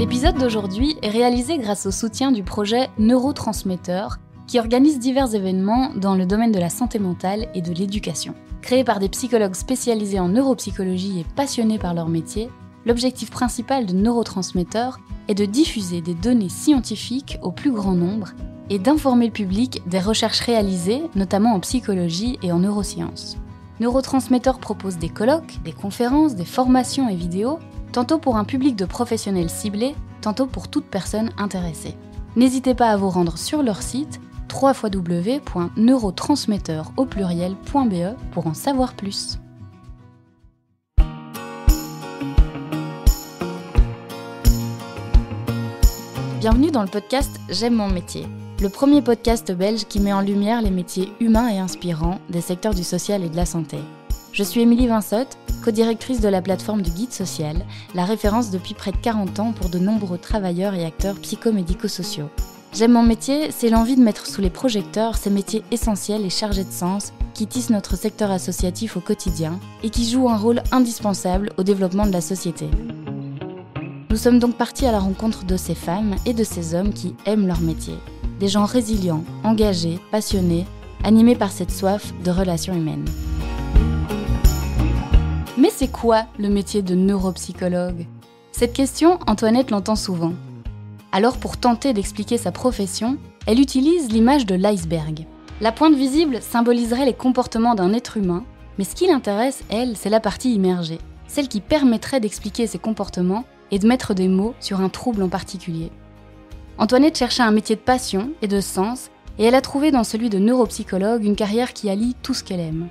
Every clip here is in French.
L'épisode d'aujourd'hui est réalisé grâce au soutien du projet Neurotransmetteur, qui organise divers événements dans le domaine de la santé mentale et de l'éducation. Créé par des psychologues spécialisés en neuropsychologie et passionnés par leur métier, l'objectif principal de Neurotransmetteur est de diffuser des données scientifiques au plus grand nombre et d'informer le public des recherches réalisées, notamment en psychologie et en neurosciences. Neurotransmetteur propose des colloques, des conférences, des formations et vidéos, tantôt pour un public de professionnels ciblés, tantôt pour toute personne intéressée. N'hésitez pas à vous rendre sur leur site www.neurotransmetteur pluriel.be pour en savoir plus. Bienvenue dans le podcast J'aime mon métier, le premier podcast belge qui met en lumière les métiers humains et inspirants des secteurs du social et de la santé. Je suis Émilie Vinsotte, co-directrice de la plateforme du Guide Social, la référence depuis près de 40 ans pour de nombreux travailleurs et acteurs psychomédico-sociaux. J'aime mon métier, c'est l'envie de mettre sous les projecteurs ces métiers essentiels et chargés de sens qui tissent notre secteur associatif au quotidien et qui jouent un rôle indispensable au développement de la société. Nous sommes donc partis à la rencontre de ces femmes et de ces hommes qui aiment leur métier. Des gens résilients, engagés, passionnés, animés par cette soif de relations humaines. Mais c'est quoi le métier de neuropsychologue? Cette question, Antoinette l'entend souvent. Alors pour tenter d'expliquer sa profession, elle utilise l'image de l'iceberg. La pointe visible symboliserait les comportements d'un être humain, mais ce qui l'intéresse, elle, c'est la partie immergée, celle qui permettrait d'expliquer ses comportements et de mettre des mots sur un trouble en particulier. Antoinette cherchait un métier de passion et de sens, et elle a trouvé dans celui de neuropsychologue une carrière qui allie tout ce qu'elle aime.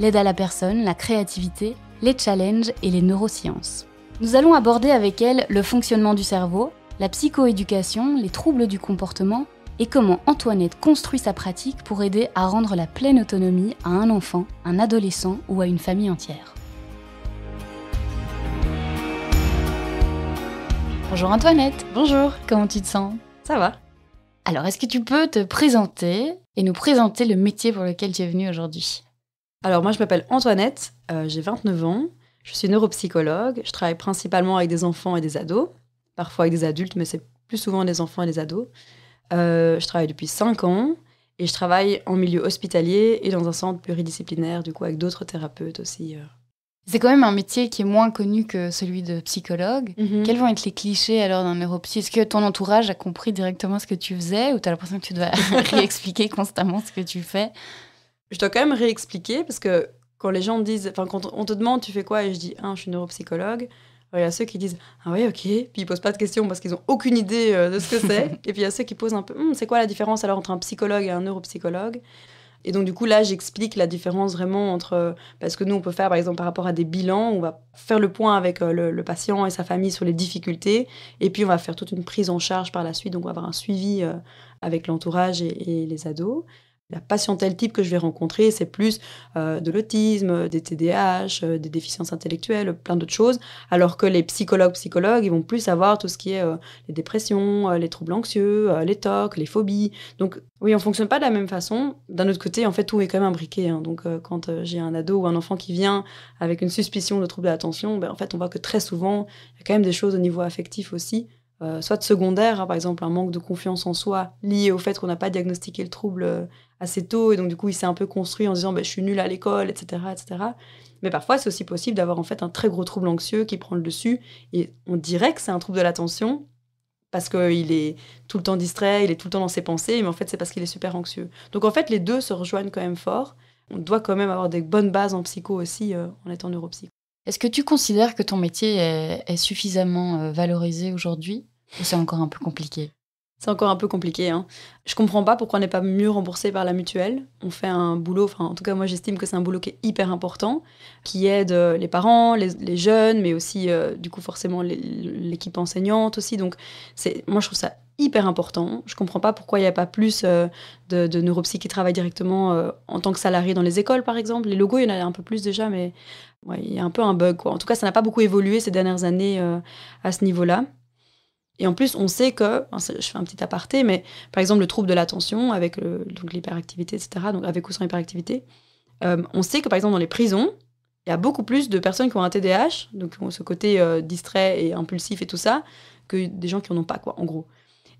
L'aide à la personne, la créativité, les challenges et les neurosciences. Nous allons aborder avec elle le fonctionnement du cerveau, la psychoéducation, les troubles du comportement et comment Antoinette construit sa pratique pour aider à rendre la pleine autonomie à un enfant, un adolescent ou à une famille entière. Bonjour Antoinette. Bonjour. Comment tu te sens? Ça va. Alors, est-ce que tu peux te présenter et nous présenter le métier pour lequel tu es venue aujourd'hui? Alors, moi, je m'appelle Antoinette, euh, j'ai 29 ans, je suis neuropsychologue, je travaille principalement avec des enfants et des ados parfois avec des adultes, mais c'est plus souvent des enfants et des ados. Euh, je travaille depuis 5 ans et je travaille en milieu hospitalier et dans un centre pluridisciplinaire, du coup, avec d'autres thérapeutes aussi. Euh. C'est quand même un métier qui est moins connu que celui de psychologue. Mhm. Quels vont être les clichés alors d'un neuropsy? Est-ce que ton entourage a compris directement ce que tu faisais ou tu as l'impression que tu dois réexpliquer constamment ce que tu fais? Je dois quand même réexpliquer parce que quand les gens disent, enfin quand on te demande tu fais quoi? Et je dis, ah, je suis neuropsychologue, il y a ceux qui disent Ah oui, ok. Puis ils posent pas de questions parce qu'ils ont aucune idée euh, de ce que c'est. et puis il y a ceux qui posent un peu hum, C'est quoi la différence alors entre un psychologue et un neuropsychologue? Et donc, du coup, là, j'explique la différence vraiment entre. Parce que nous, on peut faire, par exemple, par rapport à des bilans, on va faire le point avec euh, le, patient et sa famille sur les difficultés. Et puis, on va faire toute une prise en charge par la suite. Donc, on va avoir un suivi euh, avec l'entourage et, les ados. La patientèle type que je vais rencontrer, c'est plus euh, de l'autisme, des TDAH, euh, des déficiences intellectuelles, plein d'autres choses. Alors que les psychologues, psychologues, ils vont plus avoir tout ce qui est euh, les dépressions, les troubles anxieux, les tocs, les phobies. Donc oui, on fonctionne pas de la même façon. D'un autre côté, en fait, tout est quand même imbriqué. Hein. Donc quand j'ai un ado ou un enfant qui vient avec une suspicion de trouble de l'attention, ben, en fait, on voit que très souvent, il y a quand même des choses au niveau affectif aussi. Soit de secondaire, hein, par exemple un manque de confiance en soi lié au fait qu'on n'a pas diagnostiqué le trouble assez tôt et donc du coup il s'est un peu construit en disant bah, je suis nul à l'école etc etc mais parfois c'est aussi possible d'avoir en fait un très gros trouble anxieux qui prend le dessus et on dirait que c'est un trouble de l'attention parce qu'il est tout le temps distrait il est tout le temps dans ses pensées mais en fait c'est parce qu'il est super anxieux. Donc en fait les deux se rejoignent quand même fort. On doit quand même avoir des bonnes bases en psycho aussi euh, en étant neuropsy est-ce que tu considères que ton métier est, suffisamment euh, valorisé aujourd'hui? Ou c'est encore un peu compliqué? C'est encore un peu compliqué. Hein. Je comprends pas pourquoi on n'est pas mieux remboursé par la mutuelle. On fait un boulot, enfin en tout cas moi j'estime que c'est un boulot qui est hyper important, qui aide euh, les parents, les, jeunes, mais aussi euh, du coup forcément l'équipe enseignante aussi. Donc moi je trouve ça hyper important. Je comprends pas pourquoi il n'y a pas plus euh, de, de neuropsy qui travaillent directement en tant que salariés dans les écoles par exemple. Les logos il y en a un peu plus déjà, mais il y a un peu un bug quoi. En tout cas ça n'a pas beaucoup évolué ces dernières années à ce niveau-là. Et en plus, on sait que, je fais un petit aparté, mais par exemple, le trouble de l'attention avec l'hyperactivité, etc., donc avec ou sans hyperactivité, euh, on sait que par exemple, dans les prisons, il y a beaucoup plus de personnes qui ont un TDAH, donc ce côté euh, distrait et impulsif et tout ça, que des gens qui n'en ont pas, quoi, en gros.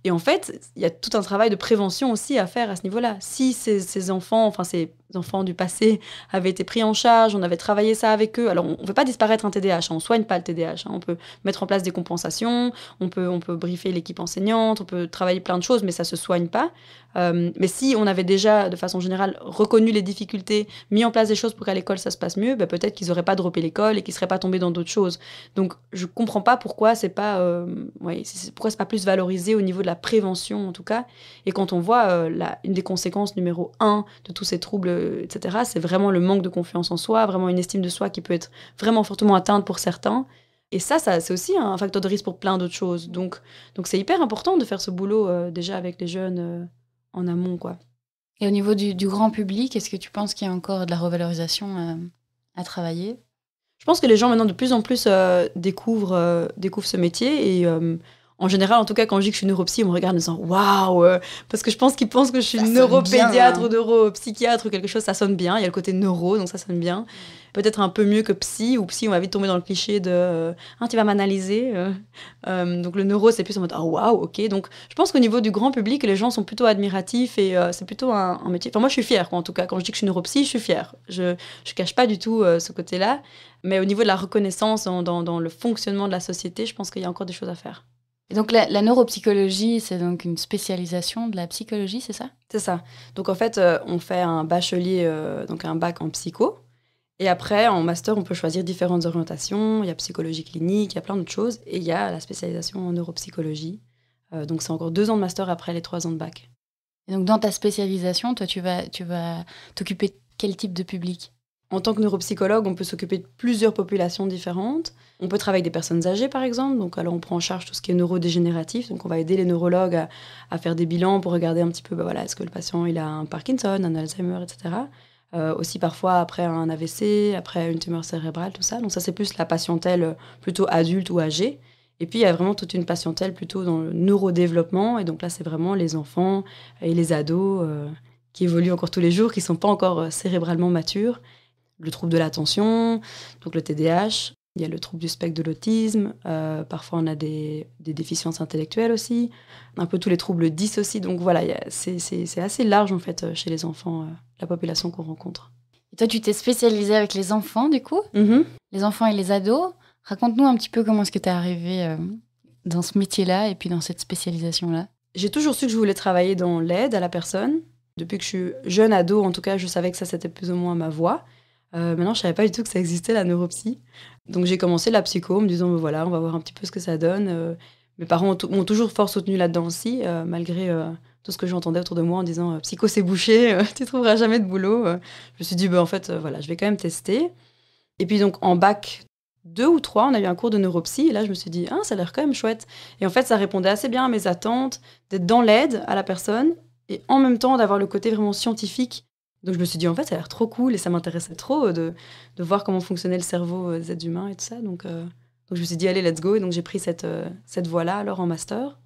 Et en fait, il y a tout un travail de prévention aussi à faire à ce niveau-là. Si ces, ces enfants, enfin ces enfants du passé avaient été pris en charge, on avait travaillé ça avec eux. Alors, on ne veut pas disparaître un TDAH, hein, on ne soigne pas le TDAH. Hein. On peut mettre en place des compensations, on peut, on peut briefer l'équipe enseignante, on peut travailler plein de choses, mais ça ne se soigne pas. Euh, mais si on avait déjà, de façon générale, reconnu les difficultés, mis en place des choses pour qu'à l'école ça se passe mieux, ben peut-être qu'ils n'auraient pas droppé l'école et qu'ils seraient pas tombés dans d'autres choses. Donc, je comprends pas pourquoi c'est pas, euh, ouais, pourquoi pas plus valorisé au niveau de la prévention, en tout cas. Et quand on voit euh, une des conséquences numéro un de tous ces troubles, etc., c'est vraiment le manque de confiance en soi, vraiment une estime de soi qui peut être vraiment fortement atteinte pour certains. Et ça, ça c'est aussi un facteur de risque pour plein d'autres choses. Donc, donc c'est hyper important de faire ce boulot euh, déjà avec les jeunes euh, en amont, quoi. Et au niveau du, grand public, est-ce que tu penses qu'il y a encore de la revalorisation euh, à travailler? Je pense que les gens maintenant de plus en plus découvrent, découvrent ce métier et en général, en tout cas, quand je dis que je suis neuropsy, on me regarde en disant waouh, euh, parce que je pense qu'ils pensent que je suis neuropédiatre ou neuropsychiatre ou quelque chose, ça sonne bien. Il y a le côté neuro, donc ça sonne bien. Peut-être un peu mieux que psy, ou psy, on va vite tomber dans le cliché de euh, ah, tu vas m'analyser. Euh. donc le neuro, c'est plus en mode oh waouh, ok. Donc je pense qu'au niveau du grand public, les gens sont plutôt admiratifs et c'est plutôt un, métier. Enfin, moi, je suis fière, en tout cas. Quand je dis que je suis neuropsy, je suis fière. Je ne cache pas du tout ce côté-là. Mais au niveau de la reconnaissance dans, dans le fonctionnement de la société, je pense qu'il y a encore des choses à faire. Et donc la, neuropsychologie, c'est donc une spécialisation de la psychologie, c'est ça? C'est ça. Donc en fait, euh, on fait un bachelier, euh, donc un bac en psycho. Et après, en master, on peut choisir différentes orientations. Il y a psychologie clinique, il y a plein d'autres choses. Et il y a la spécialisation en neuropsychologie. Euh, donc c'est encore deux ans de master après les trois ans de bac. Et donc dans ta spécialisation, toi, tu vas, tu vas t'occuper de quel type de public? En tant que neuropsychologue, on peut s'occuper de plusieurs populations différentes. On peut travailler avec des personnes âgées, par exemple. Donc, alors, on prend en charge tout ce qui est neurodégénératif. Donc, on va aider les neurologues à, faire des bilans pour regarder un petit peu, bah, voilà, est-ce que le patient il a un Parkinson, un Alzheimer, etc. Euh, aussi parfois après un AVC, après une tumeur cérébrale, tout ça. Donc, ça, c'est plus la patientèle plutôt adulte ou âgée. Et puis, il y a vraiment toute une patientèle plutôt dans le neurodéveloppement. Et donc là, c'est vraiment les enfants et les ados euh, qui évoluent encore tous les jours, qui ne sont pas encore euh, cérébralement matures le trouble de l'attention, donc le TDAH. Il y a le trouble du spectre de l'autisme. Euh, parfois, on a des, déficiences intellectuelles aussi. Un peu tous les troubles 10 aussi. Donc voilà, c'est assez large en fait euh, chez les enfants, euh, la population qu'on rencontre. Et toi, tu t'es spécialisée avec les enfants du coup? Mm-hmm. Les enfants et les ados. Raconte-nous un petit peu comment est-ce que tu es arrivée dans ce métier-là et puis dans cette spécialisation-là. J'ai toujours su que je voulais travailler dans l'aide à la personne. Depuis que je suis jeune ado, en tout cas, je savais que ça, c'était plus ou moins ma voie. Euh, maintenant, je savais pas du tout que ça existait, la neuropsy. Donc, j'ai commencé la psycho en me disant, voilà, on va voir un petit peu ce que ça donje euh, mes parents m'ont toujours fort soutenu là-dedans aussi, euh, malgré tout ce que j'entendais autour de moi en disant, psycho, c'est bouché, tu trouveras jamais de boulot. je me suis dit, bah, en fait, voilà, je vais quand même tester. Et puis, donc, en bac 2 ou 3, on a eu un cours de neuropsy. Et là, je me suis dit, ah, ça a l'air quand même chouette. Et en fait, ça répondait assez bien à mes attentes, d'être dans l'aide à la personne et en même temps d'avoir le côté vraiment scientifique donc je me suis dit, en fait, ça a l'air trop cool et ça m'intéressait trop euh, de, de, voir comment fonctionnait le cerveau euh, des êtres humains et tout ça. Donc, euh, donc je me suis dit, allez, let's go. Et donc j'ai pris cette, cette voie-là alors en master.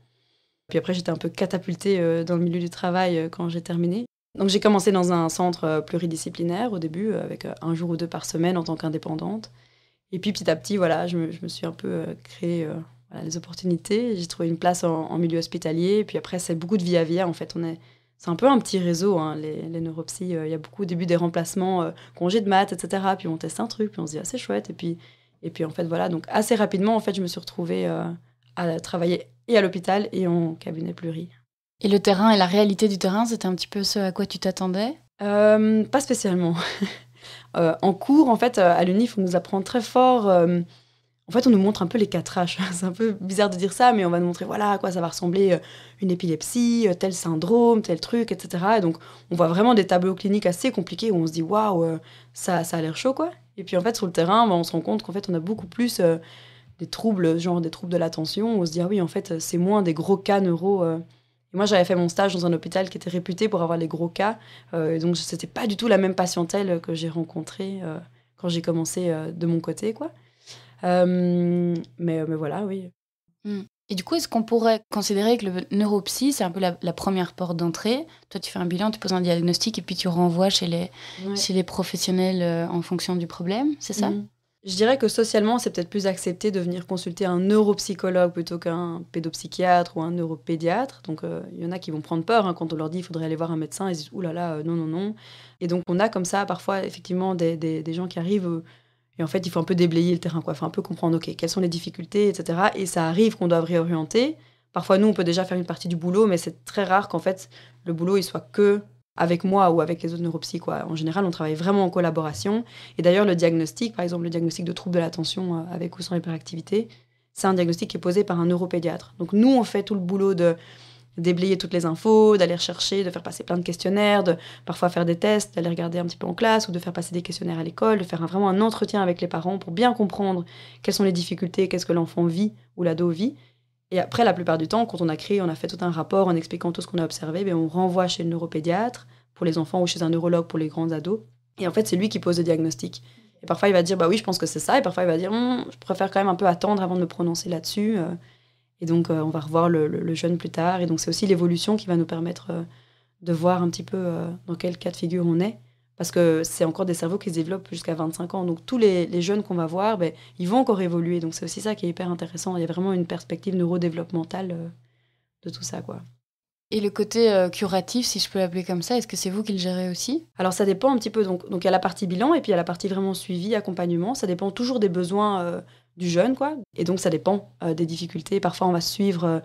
Puis après, j'étais un peu catapultée dans le milieu du travail quand j'ai terminé. Donc j'ai commencé dans un centre pluridisciplinaire au début, avec un jour ou deux par semaine en tant qu'indépendante. Et puis petit à petit, voilà, je me, je me suis un peu créé les opportunités. J'ai trouvé une place en, milieu hospitalier. Puis après, c'est beaucoup de vie à via. En fait, on est c'est un peu un petit réseau, hein, les, les neuropsies. Euh, il y a beaucoup au début des remplacements, euh, congés de maths, etc. Puis on teste un truc, puis on se dit, ah, c'est chouette. Et puis, et puis en fait, voilà. Donc assez rapidement, en fait, je me suis retrouvée euh, à travailler et à l'hôpital et en cabinet pluri. Et le terrain et la réalité du terrain, c'était un petit peu ce à quoi tu t'attendais? Pas spécialement. en cours, en fait, à l'UNIF, on nous apprend très fort en fait, on nous montre un peu les quatre H. C'est un peu bizarre de dire ça, mais on va nous montrer voilà à quoi ça va ressembler euh, une épilepsie, euh, tel syndrome, tel truc, etc. Et donc, on voit vraiment des tableaux cliniques assez compliqués où on se dit waouh, euh, ça, ça a l'air chaud, quoi. Et puis, en fait, sur le terrain, bah, on se rend compte qu'en fait, on a beaucoup plus des troubles, genre des troubles de l'attention. On se dit ah oui, en fait, c'est moins des gros cas neuro. Moi, j'avais fait mon stage dans un hôpital qui était réputé pour avoir les gros cas. et donc, c'était pas du tout la même patientèle que j'ai rencontrée quand j'ai commencé de mon côté, quoi. Euh, mais, mais voilà, oui. Hmm. Et du coup, est-ce qu'on pourrait considérer que le neuropsy, c'est un peu la, première porte d'entrée? Toi, tu fais un bilan, tu poses un diagnostic et puis tu renvoies chez les, chez les professionnels euh, en fonction du problème, c'est ça? Mhm. Je dirais que socialement, c'est peut-être plus accepté de venir consulter un neuropsychologue plutôt qu'un pédopsychiatre ou un neuropédiatre. Donc, euh, il y en a qui vont prendre peur hein, quand on leur dit qu'il faudrait aller voir un médecin. Ils disent, ouh là là, euh, non, non, non. Et donc, on a comme ça parfois, effectivement, des, des, des gens qui arrivent et en fait, il faut un peu déblayer le terrain, quoi. Faut un peu comprendre, OK, quelles sont les difficultés, etc. Et ça arrive qu'on doit réorienter. Parfois, nous, on peut déjà faire une partie du boulot, mais c'est très rare qu'en fait, le boulot, il soit que avec moi ou avec les autres neuropsy. Quoi. En général, on travaille vraiment en collaboration. Et d'ailleurs, le diagnostic, par exemple, le diagnostic de trouble de l'attention euh, avec ou sans hyperactivité, c'est un diagnostic qui est posé par un neuropédiatre. Donc nous, on fait tout le boulot de déblayer toutes les infos, d'aller chercher, de faire passer plein de questionnaires, de parfois faire des tests, d'aller regarder un petit peu en classe ou de faire passer des questionnaires à l'école, de faire vraiment un entretien avec les parents pour bien comprendre quelles sont les difficultés, qu'est-ce que l'enfant vit ou l'ado vit. Et après, la plupart du temps, quand on a créé, on a fait tout un rapport en expliquant tout ce qu'on a observé, ben on renvoie chez le neuropédiatre pour les enfants ou chez un neurologue pour les grands ados. Et en fait, c'est lui qui pose le diagnostic. Et parfois, il va dire, bah oui, je pense que c'est ça. Et parfois, il va dire, hum, je préfère quand même un peu attendre avant de me prononcer là-dessus. Et donc, euh, on va revoir le, jeune plus tard. Et donc, c'est aussi l'évolution qui va nous permettre euh, de voir un petit peu euh, dans quel cas de figure on est. Parce que c'est encore des cerveaux qui se développent jusqu'à 25 ans. Donc, tous les, jeunes qu'on va voir, ben, ils vont encore évoluer. Donc, c'est aussi ça qui est hyper intéressant. Il y a vraiment une perspective neurodéveloppementale de tout ça, quoi. Et le côté curatif, si je peux l'appeler comme ça, est-ce que c'est vous qui le gérez aussi? Alors ça dépend un petit peu. Donc, donc il y a la partie bilan et puis il y a la partie vraiment suivi, accompagnement. Ça dépend toujours des besoins du jeune, quoi. Et donc, ça dépend euh, des difficultés. Parfois, on va suivre euh,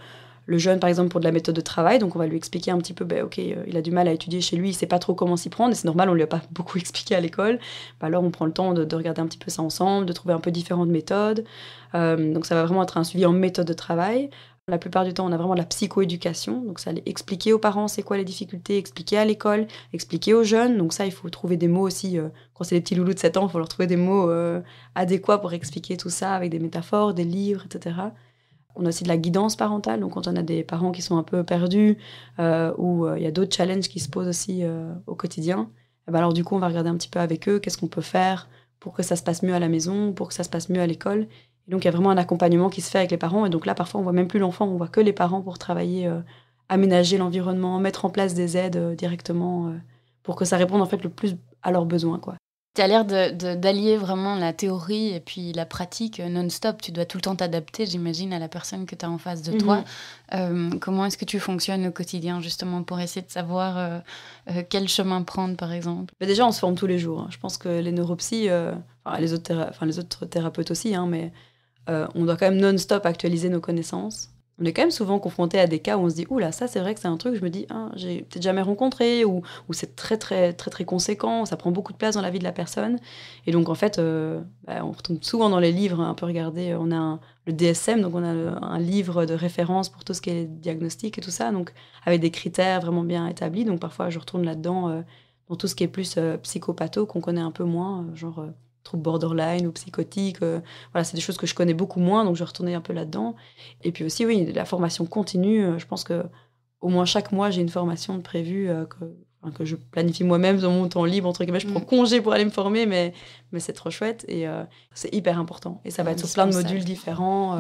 le jeune, par exemple, pour de la méthode de travail. Donc, on va lui expliquer un petit peu, ben, OK, euh, il a du mal à étudier chez lui, il sait pas trop comment s'y prendre. Et c'est normal, on lui a pas beaucoup expliqué à l'école. Ben, alors, on prend le temps de, regarder un petit peu ça ensemble, de trouver un peu différentes méthodes. donc, ça va vraiment être un suivi en méthode de travail. La plupart du temps, on a vraiment de la psychoéducation. Donc, ça expliquer aux parents c'est quoi les difficultés, expliquer à l'école, expliquer aux jeunes. Donc, ça, il faut trouver des mots aussi. Euh, quand c'est des petits loulous de 7 ans, il faut leur trouver des mots euh, adéquats pour expliquer tout ça avec des métaphores, des livres, etc. On a aussi de la guidance parentale. Donc, quand on a des parents qui sont un peu perdus euh, ou il y a d'autres challenges qui se posent aussi au quotidien, eh ben alors, du coup, on va regarder un petit peu avec eux qu'est-ce qu'on peut faire pour que ça se passe mieux à la maison, pour que ça se passe mieux à l'école donc il y a vraiment un accompagnement qui se fait avec les parents. Et donc là, parfois, on voit même plus l'enfant, on voit que les parents pour travailler, euh, aménager l'environnement, mettre en place des aides euh, directement euh, pour que ça réponde en fait le plus à leurs besoins. Quoi. Tu as l'air d'allier vraiment la théorie et puis la pratique non-stop. Tu dois tout le temps t'adapter, j'imagine, à la personne que tu as en face de toi. Mhm. comment est-ce que tu fonctionnes au quotidien, justement, pour essayer de savoir quel chemin prendre, par exemple? Mais Déjà, on se forme tous les jours. Hein. Je pense que les neuropsies, enfin, les, autres enfin, les autres thérapeutes aussi, hein, mais euh, on doit quand même non-stop actualiser nos connaissances. On est quand même souvent confronté à des cas où on se dit oula ça c'est vrai que c'est un truc je me dis ah, j'ai peut-être jamais rencontré ou, c'est très très très très conséquent ça prend beaucoup de place dans la vie de la personne et donc en fait euh, bah, on retombe souvent dans les livres un peu regarder on a le DSM donc on a un livre de référence pour tout ce qui est diagnostic et tout ça donc avec des critères vraiment bien établis donc parfois je retourne là-dedans euh, dans tout ce qui est plus psychopatho qu'on connaît un peu moins genre troubles borderline ou psychotiques. Euh, voilà, c'est des choses que je connais beaucoup moins, donc je vais retourner un peu là-dedans. Et puis aussi, oui, la formation continue. Euh, je pense que au moins chaque mois, j'ai une formation prévue euh, que, que je planifie moi-même dans mon temps libre. Entre guillemets, je prends mm. congé pour aller me former, mais, mais c'est trop chouette et c'est hyper important. Et ça va être sur plein de modules différents.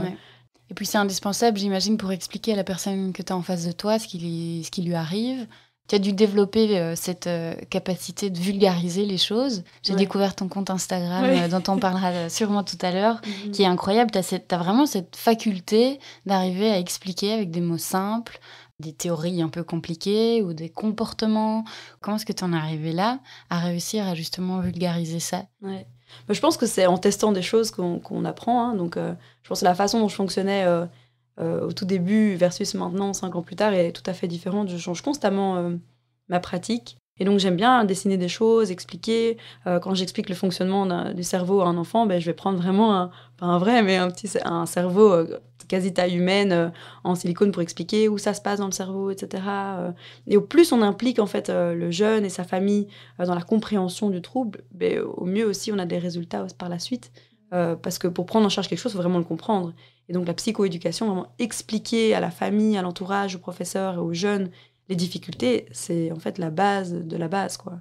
Et puis c'est indispensable, j'imagine, pour expliquer à la personne que tu as en face de toi ce qui, ce qui lui arrive tu as dû développer euh, cette euh, capacité de vulgariser les choses. J'ai découvert ton compte Instagram, euh, dont on parlera sûrement tout à l'heure, mhm. qui est incroyable. Tu as, vraiment cette faculté d'arriver à expliquer avec des mots simples des théories un peu compliquées ou des comportements. Comment est-ce que tu en es arrivé là, à réussir à justement vulgariser ça? Ouais. Bah, je pense que c'est en testant des choses qu'on apprend. Hein. Donc, je pense que la façon dont je fonctionnais euh, au tout début versus maintenant, cinq ans plus tard, est tout à fait différente. Je change constamment euh, ma pratique. Et donc j'aime bien dessiner des choses, expliquer. Euh, quand j'explique le fonctionnement du cerveau à un enfant, ben, je vais prendre vraiment, un, pas un vrai, mais un petit un cerveau quasi taille humaine en silicone pour expliquer où ça se passe dans le cerveau, etc. et au plus on implique en fait le jeune et sa famille dans la compréhension du trouble, ben, au mieux aussi on a des résultats par la suite. parce que pour prendre en charge quelque chose, il faut vraiment le comprendre. Et donc la psychoéducation, vraiment expliquer à la famille, à l'entourage, aux professeurs et aux jeunes les difficultés, c'est en fait la base de la base, quoi.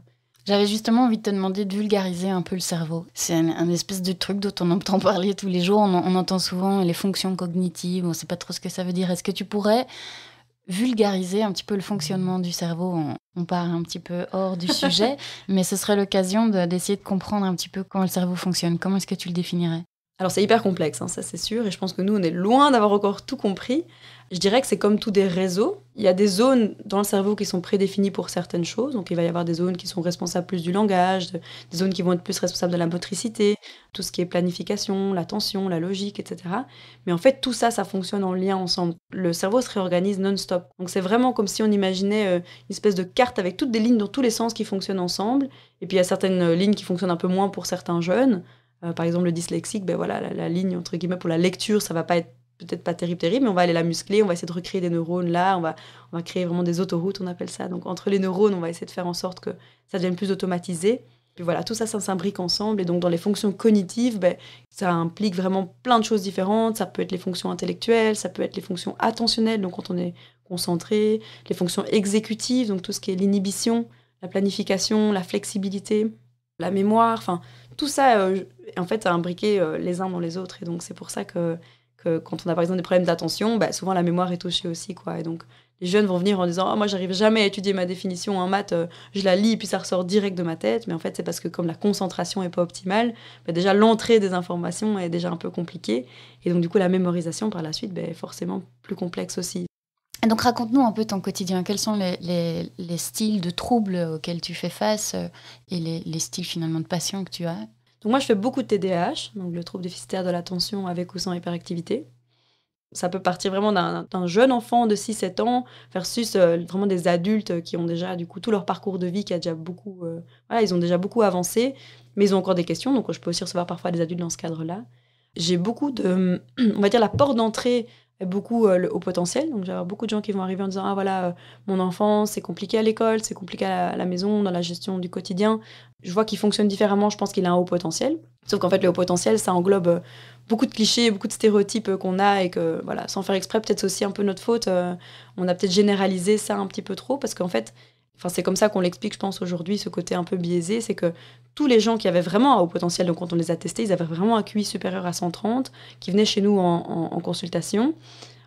J'avais justement envie de te demander de vulgariser un peu le cerveau. C'est un, espèce de truc dont on entend parler tous les jours. On, on entend souvent les fonctions cognitives. On ne sait pas trop ce que ça veut dire. Est-ce que tu pourrais vulgariser un petit peu le fonctionnement du cerveau? On, part un petit peu hors du sujet, mais ce serait l'occasion d'essayer de, comprendre un petit peu comment le cerveau fonctionne. Comment est-ce que tu le définirais? Alors c'est hyper complexe, hein, ça c'est sûr, et je pense que nous on est loin d'avoir encore tout compris. Je dirais que c'est comme tous des réseaux. Il y a des zones dans le cerveau qui sont prédéfinies pour certaines choses. Donc il va y avoir des zones qui sont responsables plus du langage, des zones qui vont être plus responsables de la motricité, tout ce qui est planification, l'attention, la logique, etc. Mais en fait tout ça, ça fonctionne en lien ensemble. Le cerveau se réorganise non-stop. Donc c'est vraiment comme si on imaginait euh, une espèce de carte avec toutes des lignes dans tous les sens qui fonctionnent ensemble. Et puis il y a certaines lignes qui fonctionnent un peu moins pour certains jeunes. Euh, par exemple, le dyslexique, ben voilà, la, ligne entre guillemets pour la lecture, ça va pas être peut-être pas terrible, terrible, mais on va aller la muscler, on va essayer de recréer des neurones là, on va, on va créer vraiment des autoroutes, on appelle ça. Donc entre les neurones, on va essayer de faire en sorte que ça devienne plus automatisé. Puis voilà, tout ça, ça s'imbrique ensemble. Et donc dans les fonctions cognitives, ben, ça implique vraiment plein de choses différentes. Ça peut être les fonctions intellectuelles, ça peut être les fonctions attentionnelles, donc quand on est concentré, les fonctions exécutives, donc tout ce qui est l'inhibition, la planification, la flexibilité, la mémoire, enfin tout ça, euh, en fait, a imbriqué euh, les uns dans les autres. Et donc, c'est pour ça que, quand on a par exemple des problèmes d'attention, bah, souvent la mémoire est touchée aussi. Quoi. Et donc, les jeunes vont venir en disant oh, Moi, j'arrive jamais à étudier ma définition en maths, euh, je la lis, puis ça ressort direct de ma tête. Mais en fait, c'est parce que comme la concentration n'est pas optimale, bah, déjà l'entrée des informations est déjà un peu compliquée. Et donc, du coup, la mémorisation par la suite bah, est forcément plus complexe aussi. Donc raconte-nous un peu ton quotidien. Quels sont les, styles de troubles auxquels tu fais face euh, et les, styles finalement de passion que tu as? Donc moi je fais beaucoup de TDAH, donc le trouble déficitaire de l'attention avec ou sans hyperactivité. Ça peut partir vraiment d'un jeune enfant de 6-7 ans versus euh, vraiment des adultes qui ont déjà du coup tout leur parcours de vie qui a déjà beaucoup euh, voilà, ils ont déjà beaucoup avancé mais ils ont encore des questions donc je peux aussi recevoir parfois des adultes dans ce cadre-là. J'ai beaucoup de on va dire la porte d'entrée beaucoup euh, au potentiel. Donc, j'ai beaucoup de gens qui vont arriver en disant Ah voilà, euh, mon enfant, c'est compliqué à l'école, c'est compliqué à la, maison, dans la gestion du quotidien. Je vois qu'il fonctionne différemment, je pense qu'il a un haut potentiel. Sauf qu'en fait, le haut potentiel, ça englobe euh, beaucoup de clichés, beaucoup de stéréotypes qu'on a et que, voilà, sans faire exprès, peut-être c'est aussi un peu notre faute. on a peut-être généralisé ça un petit peu trop parce qu'en fait, Enfin, c'est comme ça qu'on l'explique, je pense, aujourd'hui, ce côté un peu biaisé, c'est que tous les gens qui avaient vraiment un haut potentiel, donc quand on les a testés, ils avaient vraiment un QI supérieur à 130, qui venaient chez nous en, consultation.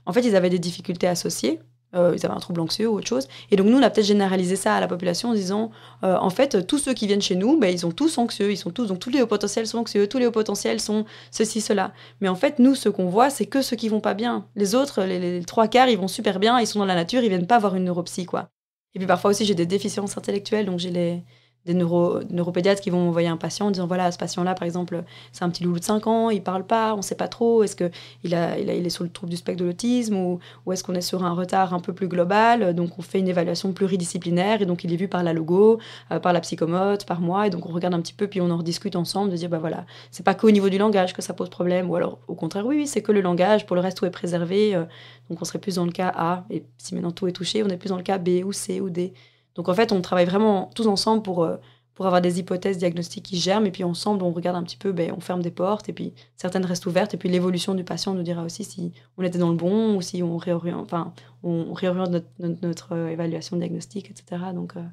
En fait, ils avaient des difficultés associées. Euh, ils avaient un trouble anxieux ou autre chose. Et donc, nous, on a peut-être généralisé ça à la population en disant, euh, en fait, tous ceux qui viennent chez nous, ben, ils sont tous anxieux, ils sont tous, donc tous les hauts potentiels sont anxieux, tous les hauts potentiels sont ceci, cela. Mais en fait, nous, ce qu'on voit, c'est que ceux qui vont pas bien. Les autres, les, trois quarts, ils vont super bien, ils sont dans la nature, ils viennent pas avoir une neuropsie, quoi. Et puis parfois aussi, j'ai des déficiences intellectuelles, donc j'ai les, des neuro, neuropédiatres qui vont m'envoyer un patient en disant voilà, ce patient-là, par exemple, c'est un petit loulou de 5 ans, il parle pas, on sait pas trop, est-ce qu'il il, a, il, est sur le trouble du spectre de l'autisme ou, ou est-ce qu'on est sur un retard un peu plus global Donc on fait une évaluation pluridisciplinaire et donc il est vu par la logo, euh, par la psychomote, par moi, et donc on regarde un petit peu, puis on en rediscute ensemble de dire bah voilà, c'est pas qu'au niveau du langage que ça pose problème, ou alors au contraire, oui, c'est que le langage, pour le reste tout est préservé, euh, donc on serait plus dans le cas A, et si maintenant tout est touché, on est plus dans le cas B ou C ou D. Donc en fait, on travaille vraiment tous ensemble pour, euh, pour avoir des hypothèses diagnostiques qui germent, et puis ensemble, on regarde un petit peu, ben, on ferme des portes, et puis certaines restent ouvertes, et puis l'évolution du patient nous dira aussi si on était dans le bon, ou si on réoriente, enfin, on réoriente notre, euh, évaluation diagnostique, etc. Donc, euh,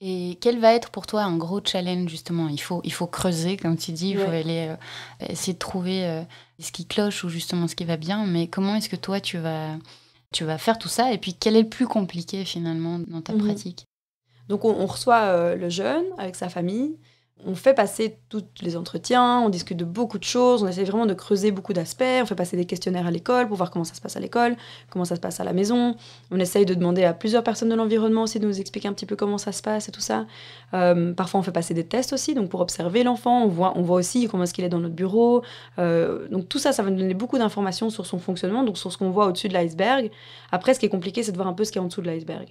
Et quel va être pour toi un gros challenge justement? Il faut, il faut creuser, comme tu dis, il faut aller essayer de trouver ce qui cloche ou justement ce qui va bien. Mais comment est-ce que toi tu vas, tu vas faire tout ça? Et puis quel est le plus compliqué finalement dans ta mhm. pratique? Donc on, reçoit euh, le jeune avec sa famille, on fait passer tous les entretiens, on discute de beaucoup de choses, on essaie vraiment de creuser beaucoup d'aspects, on fait passer des questionnaires à l'école pour voir comment ça se passe à l'école, comment ça se passe à la maison. On essaye de demander à plusieurs personnes de l'environnement aussi de nous expliquer un petit peu comment ça se passe et tout ça. Euh, parfois on fait passer des tests aussi, donc pour observer l'enfant, on voit, aussi comment est-ce qu'il est dans notre bureau. Euh, donc tout ça, ça va nous donner beaucoup d'informations sur son fonctionnement, donc sur ce qu'on voit au-dessus de l'iceberg. Après, ce qui est compliqué, c'est de voir un peu ce qui est en dessous de l'iceberg.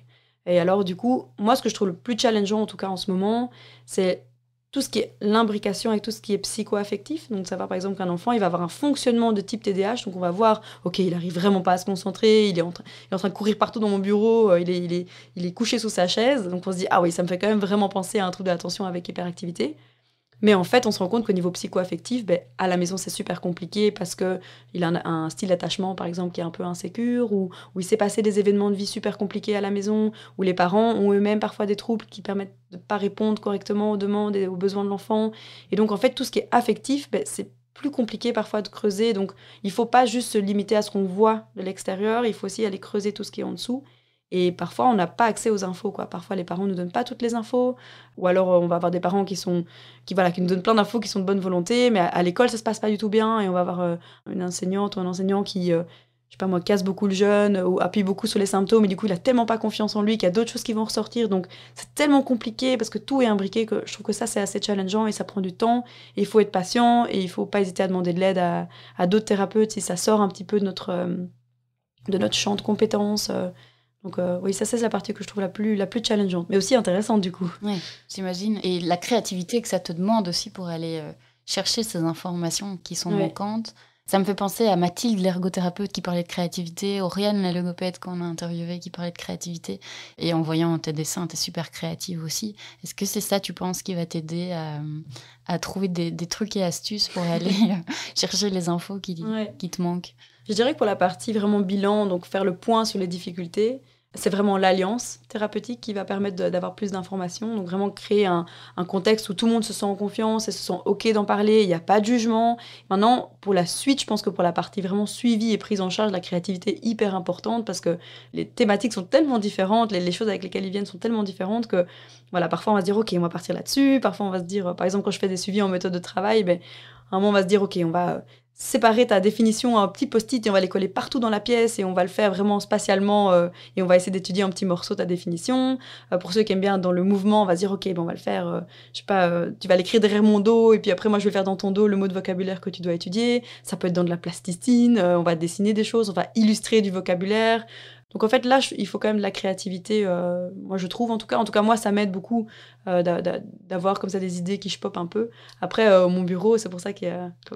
Et alors, du coup, moi, ce que je trouve le plus challengeant, en tout cas en ce moment, c'est tout ce qui est l'imbrication avec tout ce qui est psycho-affectif. Donc, ça va par exemple qu'un enfant, il va avoir un fonctionnement de type TDAH. Donc, on va voir, OK, il arrive vraiment pas à se concentrer, il est en, train, il de courir partout dans mon bureau, euh, il, est, il, est, il est couché sous sa chaise. Donc, on se dit, ah oui, ça me fait quand même vraiment penser à un trouble de l'attention avec hyperactivité. Mais en fait, on se rend compte qu'au niveau psychoaffectif, ben, à la maison, c'est super compliqué parce qu'il a un, style d'attachement, par exemple, qui est un peu insécure, ou, où il s'est passé des événements de vie super compliqués à la maison, où les parents ont eux-mêmes parfois des troubles qui permettent de ne pas répondre correctement aux demandes et aux besoins de l'enfant. Et donc, en fait, tout ce qui est affectif, ben, c'est plus compliqué parfois de creuser. Donc, il ne faut pas juste se limiter à ce qu'on voit de l'extérieur, il faut aussi aller creuser tout ce qui est en dessous. Et parfois, on n'a pas accès aux infos. Quoi. Parfois, les parents ne nous donnent pas toutes les infos. Ou alors, on va avoir des parents qui, sont, qui, voilà, qui nous donnent plein d'infos qui sont de bonne volonté. Mais à, l'école, ça se passe pas du tout bien. Et on va avoir euh, une enseignante ou un enseignant qui, euh, je sais pas moi, casse beaucoup le jeune ou appuie beaucoup sur les symptômes. Et du coup, il a tellement pas confiance en lui qu'il y a d'autres choses qui vont ressortir. Donc, c'est tellement compliqué parce que tout est imbriqué que je trouve que ça, c'est assez challengeant et ça prend du temps. Et il faut être patient et il faut pas hésiter à demander de l'aide à, d'autres thérapeutes si ça sort un petit peu de notre, euh, de notre champ de compétences. Donc euh, oui, ça c'est la partie que je trouve la plus, la plus challengeante, mais aussi intéressante du coup. Oui, j'imagine. Et la créativité que ça te demande aussi pour aller euh, chercher ces informations qui sont manquantes. Ça me fait penser à Mathilde, l'ergothérapeute, qui parlait de créativité, Oriane, la logopède qu'on a interviewée, qui parlait de créativité. Et en voyant tes dessins, tu es super créative aussi. Est-ce que c'est ça, tu penses, qui va t'aider à, à, trouver des, des, trucs et astuces pour aller chercher les infos qui, qui te manquent? Je dirais que pour la partie vraiment bilan, donc faire le point sur les difficultés, c'est vraiment l'alliance thérapeutique qui va permettre d'avoir plus d'informations. Donc vraiment créer un, contexte où tout le monde se sent en confiance et se sent OK d'en parler, il n'y a pas de jugement. Maintenant, pour la suite, je pense que pour la partie vraiment suivie et prise en charge, la créativité est hyper importante parce que les thématiques sont tellement différentes, les, choses avec lesquelles ils viennent sont tellement différentes que voilà, parfois on va se dire OK, on va partir là-dessus. Parfois on va se dire, par exemple, quand je fais des suivis en méthode de travail, ben, à un moment on va se dire OK, on va séparer ta définition en petits post-it et on va les coller partout dans la pièce et on va le faire vraiment spatialement euh, et on va essayer d'étudier un petit morceau ta définition. Euh, pour ceux qui aiment bien dans le mouvement, on va se dire ok, bon, on va le faire, euh, je sais pas, tu vas l'écrire derrière mon dos et puis après moi je vais faire dans ton dos le mot de vocabulaire que tu dois étudier. Ça peut être dans de la plasticine, on va dessiner des choses, on va illustrer du vocabulaire. Donc en fait là, il faut quand même de la créativité, euh, moi je trouve en tout cas. En tout cas moi ça m'aide beaucoup euh, d'avoir comme ça des idées qui je pop un peu. Après euh, mon bureau, c'est pour ça que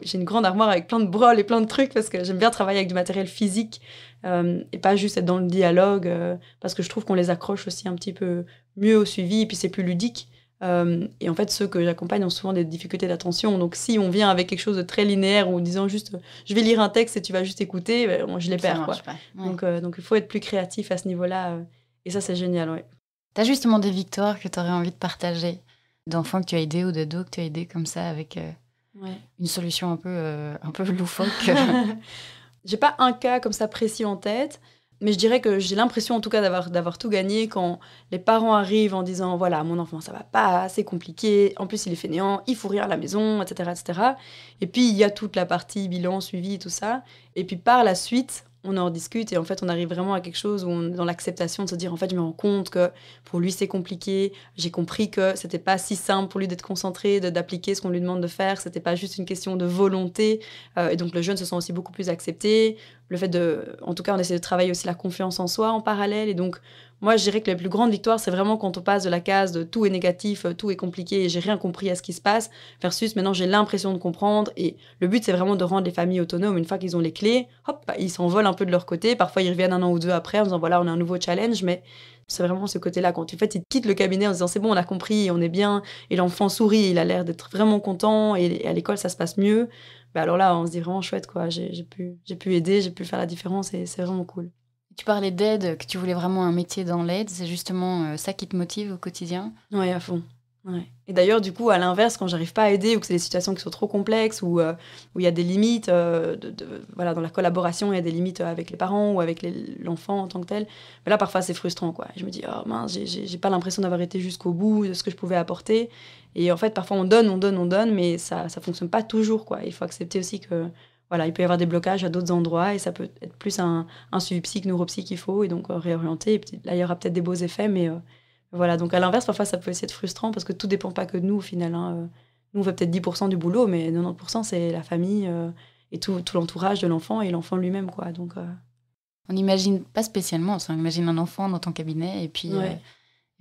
j'ai une grande armoire avec plein de broles et plein de trucs parce que j'aime bien travailler avec du matériel physique et pas juste être dans le dialogue parce que je trouve qu'on les accroche aussi un petit peu mieux au suivi et puis c'est plus ludique. Euh, et en fait, ceux que j'accompagne ont souvent des difficultés d'attention. Donc, si on vient avec quelque chose de très linéaire ou en disant juste je vais lire un texte et tu vas juste écouter, ben, je les perds. Quoi. Donc, euh, donc, il faut être plus créatif à ce niveau-là. Euh, et ça, c'est génial. Ouais. Tu as justement des victoires que tu aurais envie de partager D'enfants que tu as aidés ou d'ados que tu as aidés comme ça avec une solution un peu, un peu loufoque? J'ai pas un cas comme ça précis en tête. Mais je dirais que j'ai l'impression en tout cas d'avoir, tout gagné quand les parents arrivent en disant voilà, mon enfant ça va pas, c'est compliqué, en plus il est fainéant, il faut rire à la maison, etc., etc. Et puis il y a toute la partie bilan, suivi, tout ça. Et puis par la suite, on en discute et en fait on arrive vraiment à quelque chose où on est dans l'acceptation de se dire en fait je me rends compte que pour lui c'est compliqué. J'ai compris que c'était pas si simple pour lui d'être concentré d'appliquer ce qu'on lui demande de faire. C'était pas juste une question de volonté. Euh, et donc le jeune se sent aussi beaucoup plus accepté. Le fait de en tout cas on essaie de travailler aussi la confiance en soi en parallèle. Et donc moi, je dirais que la plus grande victoire, c'est vraiment quand on passe de la case de tout est négatif, tout est compliqué et j'ai rien compris à ce qui se passe, versus maintenant j'ai l'impression de comprendre. Et le but, c'est vraiment de rendre les familles autonomes. Une fois qu'ils ont les clés, hop, bah, ils s'envolent un peu de leur côté. Parfois, ils reviennent un an ou deux après en disant voilà, on a un nouveau challenge, mais c'est vraiment ce côté-là. Quand en fait, ils quittent le cabinet en disant c'est bon, on a compris, on est bien, et l'enfant sourit, il a l'air d'être vraiment content, et à l'école, ça se passe mieux. Bah alors là, on se dit vraiment chouette, quoi. J'ai pu, pu aider, j'ai pu faire la différence, et c'est vraiment cool. Tu parlais d'aide, que tu voulais vraiment un métier dans l'aide. C'est justement euh, ça qui te motive au quotidien Oui, à fond. Et d'ailleurs, du coup, à l'inverse, quand j'arrive pas à aider ou que c'est des situations qui sont trop complexes ou euh, où il y a des limites, euh, voilà, dans la collaboration, il y a des limites avec les parents ou avec l'enfant en tant que tel. Mais là, parfois, c'est frustrant, quoi. Je me dis, oh mince, j'ai pas l'impression d'avoir été jusqu'au bout de ce que je pouvais apporter. Et en fait, parfois, on donne, on donne, on donne, mais ça, ça fonctionne pas toujours, quoi. Il faut accepter aussi que voilà, il peut y avoir des blocages à d'autres endroits et ça peut être plus un, un suivi psy que neuropsy qu'il faut et donc euh, réorienter. Et là, il y aura peut-être des beaux effets, mais euh, voilà. Donc à l'inverse, parfois, ça peut aussi être frustrant parce que tout dépend pas que de nous au final. Hein. Euh. Nous, on fait peut-être 10% du boulot, mais 90%, c'est la famille et tout, tout l'entourage de l'enfant et l'enfant lui-même, quoi. Donc, On n'imagine pas spécialement, on imagine un enfant dans ton cabinet et puis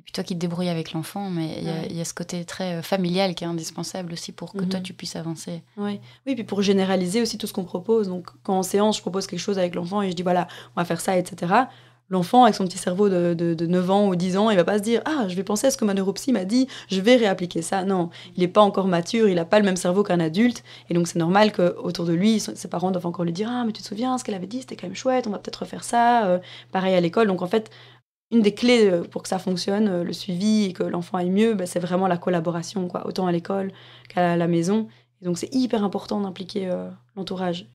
et puis toi qui te débrouilles avec l'enfant, mais il y, a ce côté très euh, familial qui est indispensable aussi pour que toi mhm. tu puisses avancer. Oui, oui, puis pour généraliser aussi tout ce qu'on propose. Donc quand en séance je propose quelque chose avec l'enfant et je dis voilà, on va faire ça, etc. l'enfant avec son petit cerveau de, de, 9 ans ou 10 ans, il va pas se dire ah je vais penser à ce que ma neuropsy m'a dit, je vais réappliquer ça. Non, il n'est pas encore mature, il n'a pas le même cerveau qu'un adulte, et donc c'est normal que autour de lui, ses parents doivent encore lui dire ah mais tu te souviens ce qu'elle avait dit, c'était quand même chouette, on va peut-être refaire ça. Euh, pareil à l'école, donc en fait une des clés euh, pour que ça fonctionne, euh, le suivi et que l'enfant aille mieux, bah, c'est vraiment la collaboration, quoi, autant à l'école qu'à la maison. Et donc c'est hyper important d'impliquer l'entourage.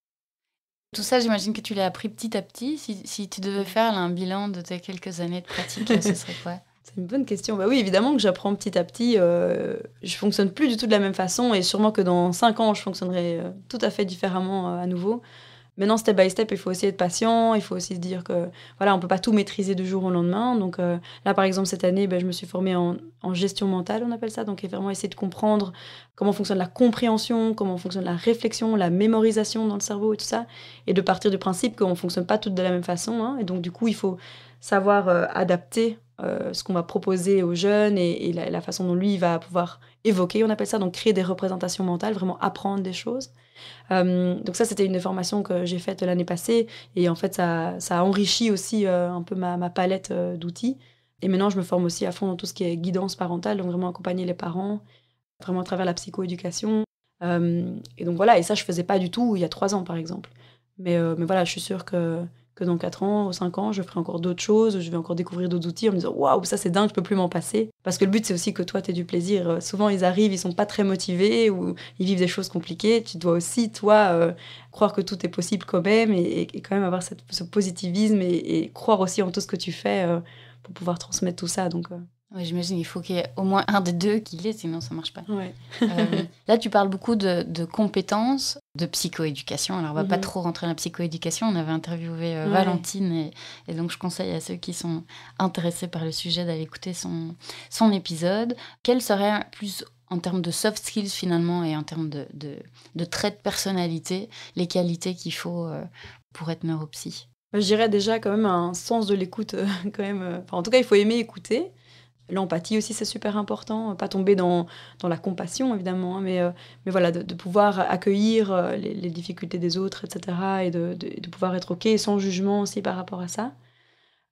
Tout ça, j'imagine que tu l'as appris petit à petit. Si, tu devais faire un bilan de tes quelques années de pratique, ce serait quoi? C'est une bonne question. Bah oui, évidemment que j'apprends petit à petit. Euh, je fonctionne plus du tout de la même façon et sûrement que dans cinq ans, je fonctionnerai euh, tout à fait différemment euh, à nouveau. Maintenant, step by step, il faut aussi être patient. Il faut aussi se dire que voilà, on peut pas tout maîtriser du jour au lendemain. Donc euh, là, par exemple, cette année, ben, je me suis formée en, gestion mentale, on appelle ça. Donc, vraiment essayer de comprendre comment fonctionne la compréhension, comment fonctionne la réflexion, la mémorisation dans le cerveau et tout ça. Et de partir du principe qu'on fonctionne pas toutes de la même façon. Hein. Et donc, du coup, il faut savoir euh, adapter euh, ce qu'on va proposer aux jeunes et, la, la, façon dont lui il va pouvoir évoquer, on appelle ça, donc créer des représentations mentales, vraiment apprendre des choses. Euh, donc ça, c'était une des formations que j'ai faite l'année passée. Et en fait, ça, ça a enrichi aussi euh, un peu ma, ma palette euh, d'outils. Et maintenant, je me forme aussi à fond dans tout ce qui est guidance parentale, donc vraiment accompagner les parents, vraiment à travers la psychoéducation. et donc voilà, et ça, je faisais pas du tout il y a trois ans, par exemple. Mais, mais voilà, je suis sûre que que dans 4 ans ou 5 ans, je ferai encore d'autres choses, je vais encore découvrir d'autres outils en me disant waouh, ça c'est dingue, je peux plus m'en passer. Parce que le but c'est aussi que toi tu aies du plaisir. Euh, souvent ils arrivent, ils sont pas très motivés ou ils vivent des choses compliquées. Tu dois aussi, toi, euh, croire que tout est possible quand même et, quand même avoir ce positivisme et, croire aussi en tout ce que tu fais euh, pour pouvoir transmettre tout ça. Donc. Oui, j'imagine il faut qu'il y ait au moins un des deux qui l'ait, sinon ça marche pas. Ouais. là, tu parles beaucoup de, compétences, de psychoéducation. Alors, on va pas mhm. trop rentrer dans la psychoéducation. On avait interviewé euh, Valentine et, donc je conseille à ceux qui sont intéressés par le sujet d'aller écouter son, son épisode. Quels seraient plus en termes de soft skills finalement et en termes de, de, traits de personnalité, les qualités qu'il faut euh, pour être neuropsy? Je dirais déjà quand même un sens de l'écoute, euh, quand même. en tout cas, il faut aimer écouter. L'empathie aussi, c'est super important. Pas tomber dans, dans la compassion, évidemment, hein, mais, euh, mais voilà, de, pouvoir accueillir euh, les, difficultés des autres, etc. Et de, pouvoir être OK sans jugement aussi par rapport à ça.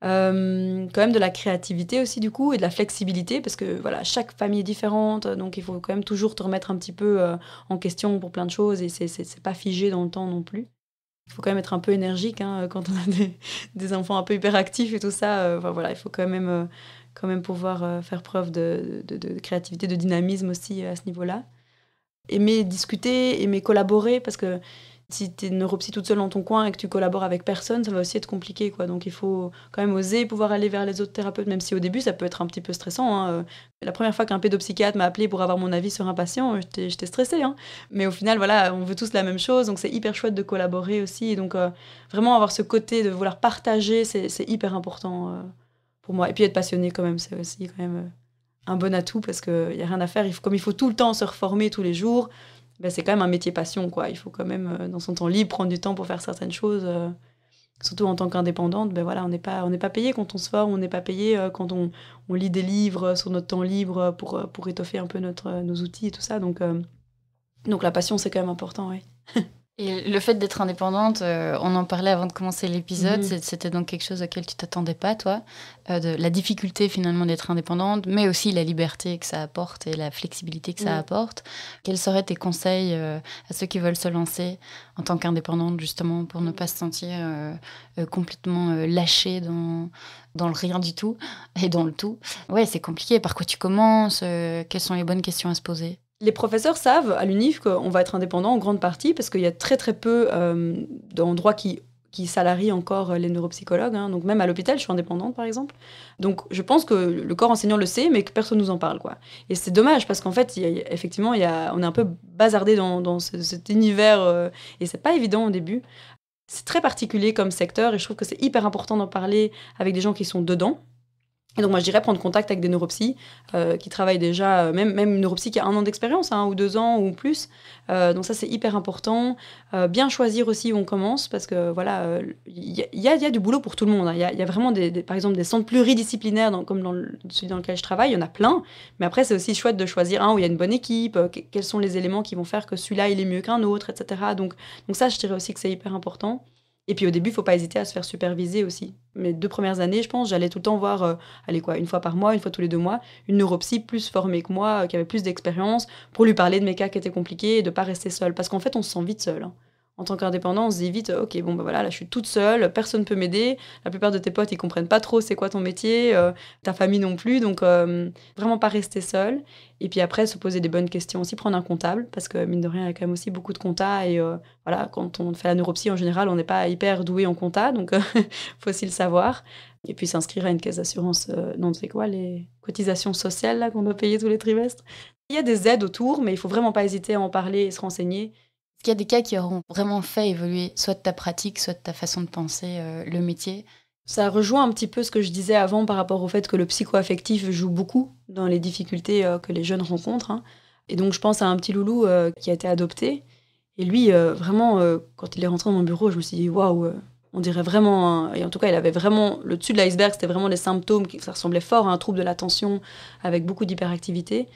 Euh, quand même de la créativité aussi, du coup, et de la flexibilité, parce que voilà, chaque famille est différente, donc il faut quand même toujours te remettre un petit peu en question pour plein de choses, et c'est pas figé dans le temps non plus. Il faut quand même être un peu énergique hein, quand on a des, des, enfants un peu hyperactifs et tout ça. voilà, il faut quand même quand même pouvoir euh, faire preuve de, de, créativité, de dynamisme aussi euh, à ce niveau-là. Aimer discuter, aimer collaborer, parce que si tu es neuropsy toute seule dans ton coin et que tu collabores avec personne, ça va aussi être compliqué. Quoi. Donc il faut quand même oser pouvoir aller vers les autres thérapeutes, même si au début ça peut être un petit peu stressant. Hein. Euh, la première fois qu'un pédopsychiatre m'a appelé pour avoir mon avis sur un patient, j'étais stressée. Hein. Mais au final, voilà, on veut tous la même chose, donc c'est hyper chouette de collaborer aussi. Donc vraiment avoir ce côté de vouloir partager, c'est hyper important pour moi. Et puis être passionné quand même, c'est aussi quand même euh, un bon atout parce qu'il n'y a rien à faire. Il comme il faut tout le temps se reformer tous les jours, ben c'est quand même un métier passion. Quoi. Il faut quand même, euh, dans son temps libre, prendre du temps pour faire certaines choses. Euh, surtout en tant qu'indépendante, ben voilà, on n'est pas, on pas payé quand on se forme, on n'est pas payé quand on, on, lit des livres sur notre temps libre pour, pour étoffer un peu notre, nos outils et tout ça. Donc, donc la passion, c'est quand même important. Et le fait d'être indépendante, euh, on en parlait avant de commencer l'épisode, mhm. c'était donc quelque chose auquel tu t'attendais pas, toi, euh, de la difficulté finalement d'être indépendante, mais aussi la liberté que ça apporte et la flexibilité que ça apporte. Quels seraient tes conseils euh, à ceux qui veulent se lancer en tant qu'indépendante, justement, pour ne pas se sentir complètement lâché dans, dans le rien du tout et dans le tout? Ouais, c'est compliqué. Par quoi tu commences? Quelles sont les bonnes questions à se poser? Les professeurs savent à l'UNIF qu'on va être indépendant en grande partie parce qu'il y a très très peu euh, d'endroits qui, qui salarient encore les neuropsychologues. Hein. Donc même à l'hôpital, je suis indépendante par exemple. Donc je pense que le corps enseignant le sait, mais que personne nous en parle. quoi. Et c'est dommage parce qu'en fait, effectivement, on est un peu bazardé dans, cet univers euh, et c'est pas évident au début. C'est très particulier comme secteur et je trouve que c'est hyper important d'en parler avec des gens qui sont dedans et donc moi je dirais prendre contact avec des neuropsies euh, qui travaillent déjà, euh, même, même une neuropsie qui a un an d'expérience, hein, ou deux ans ou plus. Euh, donc ça c'est hyper important. bien choisir aussi où on commence parce que voilà, il y, y, a du boulot pour tout le monde. Hein. Il y, a, vraiment des, par exemple des centres pluridisciplinaires comme dans celui dans lequel je travaille, il y en a plein. Mais après c'est aussi chouette de choisir un où il y a une bonne équipe, quels sont les éléments qui vont faire que celui-là il est mieux qu'un autre, etc. Donc, donc ça je dirais aussi que c'est hyper important. Et puis au début, faut pas hésiter à se faire superviser aussi. Mes deux premières années, je pense, j'allais tout le temps voir, euh, allez quoi, une fois par mois, une fois tous les deux mois, une neuropsy plus formée que moi, euh, qui avait plus d'expérience, pour lui parler de mes cas qui étaient compliqués et de pas rester seule. Parce qu'en fait, on se sent vite seul. Hein en tant qu'indépendant, on se dit vite, ok, bon, bah voilà, là, je suis toute seule, personne ne peut m'aider. La plupart de tes potes, ils comprennent pas trop c'est quoi ton métier, euh, ta famille non plus. Donc, euh, vraiment pas rester seule. Et puis après, se poser des bonnes questions aussi, prendre un comptable, parce que mine de rien, il y a quand même aussi beaucoup de compta. Et euh, voilà, quand on fait la neuropsie, en général, on n'est pas hyper doué en compta, donc faut aussi le savoir. Et puis s'inscrire à une caisse d'assurance, non, c'est quoi, les cotisations sociales qu'on doit payer tous les trimestres? Il y a des aides autour, mais il faut vraiment pas hésiter à en parler et se renseigner. Qu'il y a des cas qui auront vraiment fait évoluer soit ta pratique, soit ta façon de penser euh, le métier Ça rejoint un petit peu ce que je disais avant par rapport au fait que le psychoaffectif joue beaucoup dans les difficultés euh, que les jeunes rencontrent. Hein. Et donc je pense à un petit loulou euh, qui a été adopté. Et lui, vraiment, quand il est rentré dans mon bureau, je me suis dit, waouh, on dirait vraiment, et en tout cas, il avait vraiment, le dessus de l'iceberg, c'était vraiment les symptômes, ça ressemblait fort à un trouble de l'attention avec beaucoup d'hyperactivité.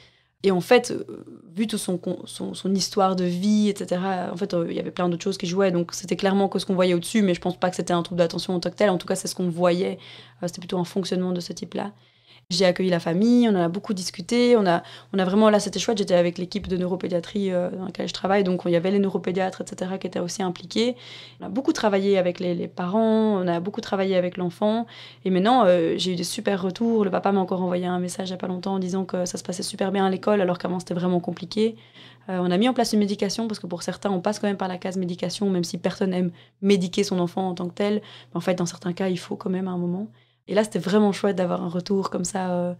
Et en fait, euh, vu toute son, son, histoire de vie, etc., en fait, euh, il y avait plein d'autres choses qui jouaient. Donc, c'était clairement que ce qu'on voyait au-dessus, mais je pense pas que c'était un trouble d'attention en tant que tel. En tout cas, c'est ce qu'on voyait. Euh, c'était plutôt un fonctionnement de ce type-là. J'ai accueilli la famille, on en a beaucoup discuté. On a, on a vraiment, là, c'était chouette. J'étais avec l'équipe de neuropédiatrie euh, dans laquelle je travaille. Donc, il y avait les neuropédiatres, etc., qui étaient aussi impliqués. On a beaucoup travaillé avec les, parents, on a beaucoup travaillé avec l'enfant. Et maintenant, euh, j'ai eu des super retours. Le papa m'a encore envoyé un message il n'y a pas longtemps en disant que ça se passait super bien à l'école, alors qu'avant, c'était vraiment compliqué. Euh, on a mis en place une médication parce que pour certains, on passe quand même par la case médication, même si personne aime médiquer son enfant en tant que tel. en fait, dans certains cas, il faut quand même à un moment. Et là, c'était vraiment chouette d'avoir un retour comme ça euh,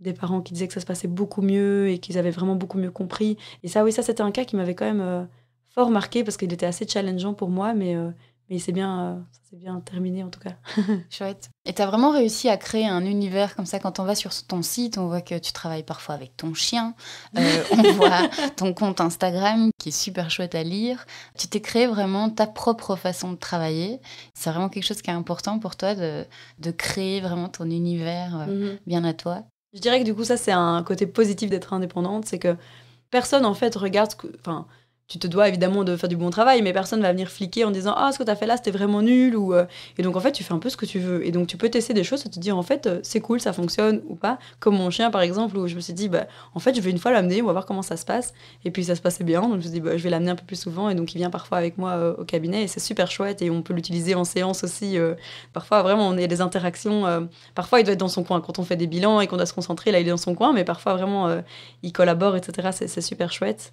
des parents qui disaient que ça se passait beaucoup mieux et qu'ils avaient vraiment beaucoup mieux compris. Et ça, oui, ça, c'était un cas qui m'avait quand même euh, fort marqué parce qu'il était assez challengeant pour moi, mais euh, mais c'est bien, euh, bien terminé en tout cas. Chouette. Et tu as vraiment réussi à créer un univers comme ça. Quand on va sur ton site, on voit que tu travailles parfois avec ton chien. Euh, on voit ton compte Instagram qui est super chouette à lire. Tu t'es créé vraiment ta propre façon de travailler. C'est vraiment quelque chose qui est important pour toi de, de créer vraiment ton univers euh, mhm. bien à toi. Je dirais que du coup, ça, c'est un côté positif d'être indépendante. C'est que personne en fait regarde. Enfin, tu te dois évidemment de faire du bon travail, mais personne va venir fliquer en disant Ah, ce que tu as fait là, c'était vraiment nul. Ou, euh, Et donc, en fait, tu fais un peu ce que tu veux. Et donc, tu peux tester des choses et te dire En fait, euh, c'est cool, ça fonctionne ou pas. Comme mon chien, par exemple, où je me suis dit bah, En fait, je vais une fois l'amener, on va voir comment ça se passe. Et puis, ça se passait bien. Donc, je me suis dit bah, Je vais l'amener un peu plus souvent. Et donc, il vient parfois avec moi euh, au cabinet. Et c'est super chouette. Et on peut l'utiliser en séance aussi. parfois, vraiment, on a des interactions. parfois, il doit être dans son coin. Quand on fait des bilans et qu'on doit se concentrer, là, il est dans son coin. Mais parfois, vraiment, il collabore, etc. C'est super chouette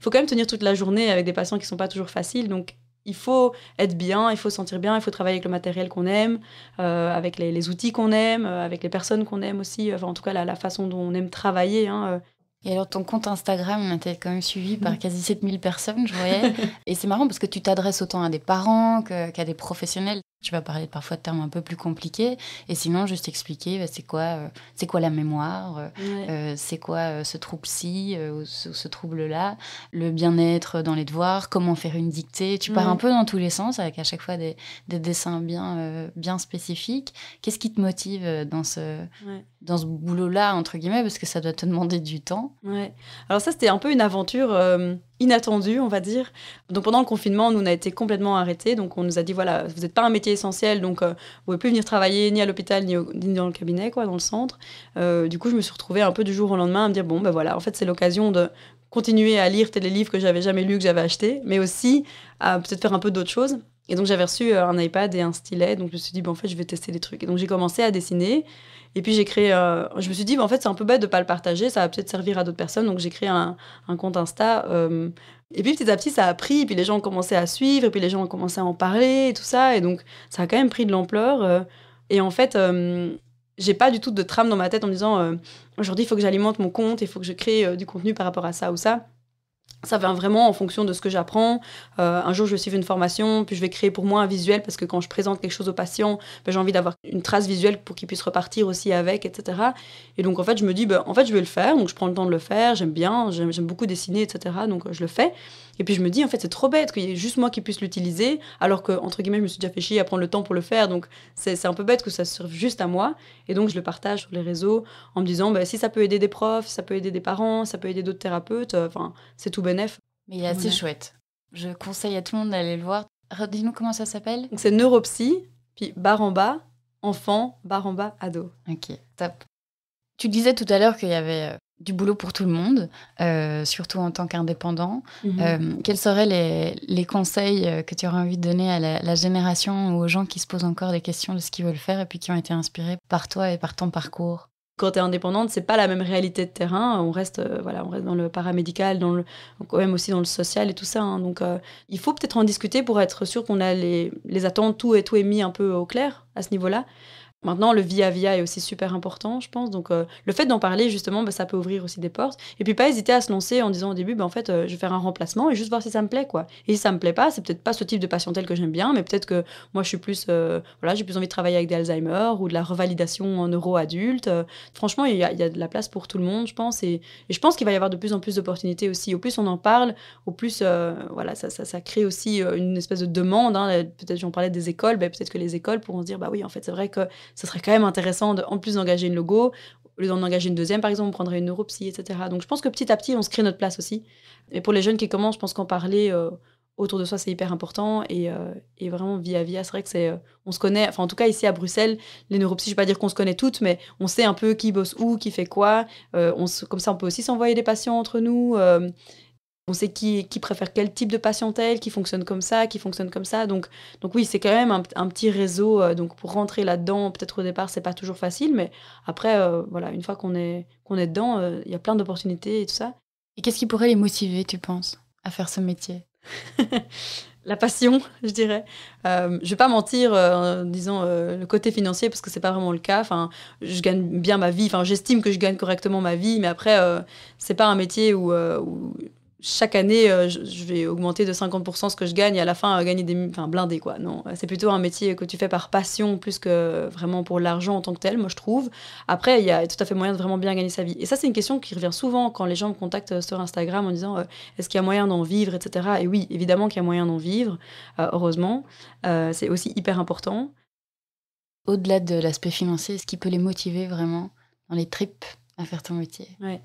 faut quand même tenir toute la journée avec des patients qui sont pas toujours faciles. Donc, il faut être bien, il faut se sentir bien, il faut travailler avec le matériel qu'on aime, euh, avec les, outils qu'on aime, euh, avec les personnes qu'on aime aussi, enfin, en tout cas la, façon dont on aime travailler. Hein, euh. Et alors, ton compte Instagram, on était quand même suivi par quasi 7000 personnes, je voyais. Et c'est marrant parce que tu t'adresses autant à des parents qu'à des professionnels. Tu vas parler parfois de termes un peu plus compliqués. Et sinon, juste expliquer bah, c'est quoi, euh, c'est quoi la mémoire, euh, euh, c'est quoi ce trouble-ci, ce, ce trouble-là, le bien-être dans les devoirs, comment faire une dictée. Tu pars un peu dans tous les sens avec à chaque fois des, des dessins bien, bien spécifiques. Qu'est-ce qui te motive dans ce, dans ce boulot-là, entre guillemets, parce que ça doit te demander du temps Ouais. Alors, ça, c'était un peu une aventure inattendu, on va dire. Donc pendant le confinement, nous, on a été complètement arrêtés. Donc on nous a dit, voilà, vous n'êtes pas un métier essentiel, donc euh, vous pouvez plus venir travailler ni à l'hôpital, ni, dans le cabinet, quoi, dans le centre. Euh, du coup, je me suis retrouvée un peu du jour au lendemain à me dire, bon, ben voilà, en fait, c'est l'occasion de continuer à lire les livres que j'avais jamais lus, que j'avais achetés, mais aussi à peut-être faire un peu d'autres choses. Et donc j'avais reçu euh, un iPad et un stylet, donc je me suis dit, bon, en fait, je vais tester des trucs. Et donc j'ai commencé à dessiner. Et puis j'ai créé, euh, je me suis dit, en fait, c'est un peu bête de pas le partager, ça va peut-être servir à d'autres personnes. Donc j'ai créé un, compte Insta. Euh, et puis petit à petit, ça a pris, et puis les gens ont commencé à suivre, et puis les gens ont commencé à en parler, et tout ça. Et donc ça a quand même pris de l'ampleur. Et en fait, j'ai pas du tout de trame dans ma tête en me disant, aujourd'hui, il faut que j'alimente mon compte, il faut que je crée du contenu par rapport à ça ou ça ça vient vraiment en fonction de ce que j'apprends. Euh, un jour, je vais suivre une formation, puis je vais créer pour moi un visuel parce que quand je présente quelque chose au patient, ben, j'ai envie d'avoir une trace visuelle pour qu'il puisse repartir aussi avec, etc. Et donc, en fait, je me dis, ben, en fait, je vais le faire. Donc, je prends le temps de le faire. J'aime bien, j'aime beaucoup dessiner, etc. Donc, je le fais. Et puis, je me dis, en fait, c'est trop bête qu'il y ait juste moi qui puisse l'utiliser, alors que, entre guillemets, je me suis déjà fait chier à prendre le temps pour le faire. Donc, c'est un peu bête que ça serve juste à moi. Et donc, je le partage sur les réseaux en me disant, ben, si ça peut aider des profs, ça peut aider des parents, ça peut aider d'autres thérapeutes, enfin, c'est tout bénéf. Mais il est assez chouette. Je conseille à tout le monde d'aller le voir. Dis-nous comment ça s'appelle? Donc c'est neuropsy, puis barre en bas, enfant, barre en bas, ado. Ok, top. Tu disais tout à l'heure qu'il y avait euh, du boulot pour tout le monde, euh, surtout en tant qu'indépendant. Mhm. Euh, quels seraient les, les conseils euh, que tu aurais envie de donner à la, la génération ou aux gens qui se posent encore des questions de ce qu'ils veulent faire et puis qui ont été inspirés par toi et par ton parcours? Quand tu es indépendante, c'est pas la même réalité de terrain. On reste, euh, voilà, on reste dans le paramédical, dans le, quand même aussi dans le social et tout ça. hein. Donc, il faut peut-être en discuter pour être sûr qu'on a les, les attentes, tout et tout est mis un peu au clair à ce niveau-là. Maintenant, le via-via est aussi super important, je pense. Donc, euh, le fait d'en parler, justement, bah, ça peut ouvrir aussi des portes. Et puis, pas hésiter à se lancer en disant au début, bah, en fait, euh, je vais faire un remplacement et juste voir si ça me plaît, quoi. Et si ça me plaît pas, c'est peut-être pas ce type de patientèle que j'aime bien, mais peut-être que moi, je suis plus, euh, voilà, j'ai plus envie de travailler avec des Alzheimer ou de la revalidation en neuro-adulte. Franchement, il y, a, de la place pour tout le monde, je pense. Et, je pense qu'il va y avoir de plus en plus d'opportunités aussi. Au plus on en parle, au plus, voilà, ça, crée aussi une espèce de demande. hein. Peut-être, j'en parlais des écoles, ben, peut-être que les écoles pourront se dire, bah oui, en fait, c'est vrai que ce serait quand même intéressant, de, en plus d'engager une logo, au lieu d'en engager une deuxième, par exemple, on prendrait une neuropsy, etc. Donc, je pense que petit à petit, on se crée notre place aussi. Et pour les jeunes qui commencent, je pense qu'en parler euh, autour de soi, c'est hyper important. Et, euh, et vraiment, via via, c'est vrai que c'est, euh, on se connaît. Enfin, en tout cas, ici à Bruxelles, les neuropsies, je vais pas dire qu'on se connaît toutes, mais on sait un peu qui bosse où, qui fait quoi. On comme ça, on peut aussi s'envoyer des patients entre nous. On sait qui, qui préfère quel type de patientèle, qui fonctionne comme ça, qui fonctionne comme ça. Donc, donc oui, c'est quand même un, un petit réseau. euh, donc pour rentrer là-dedans, peut-être au départ, c'est pas toujours facile, mais après, euh, voilà, une fois qu'on est, qu'on est dedans, euh, il y a plein d'opportunités et tout ça. Et qu'est-ce qui pourrait les motiver, tu penses, à faire ce métier? La passion, je dirais. Euh, je vais pas mentir euh, en disant euh, le côté financier parce que c'est pas vraiment le cas. Enfin, je gagne bien ma vie. Enfin, j'estime que je gagne correctement ma vie, mais après, c'est pas un métier où, où chaque année euh, je, vais augmenter de 50% ce que je gagne et à la fin euh, gagner des, enfin blindé quoi. Non, c'est plutôt un métier que tu fais par passion plus que vraiment pour l'argent en tant que tel, moi je trouve. Après, il y a tout à fait moyen de vraiment bien gagner sa vie. Et ça, c'est une question qui revient souvent quand les gens me contactent euh, sur Instagram en disant euh, est-ce qu'il y a moyen d'en vivre, etc. Et oui, évidemment qu'il y a moyen d'en vivre, euh, heureusement. Euh, c'est aussi hyper important. Au-delà de l'aspect financier, est-ce qui peut les motiver vraiment dans les tripes à faire ton métier? Moi,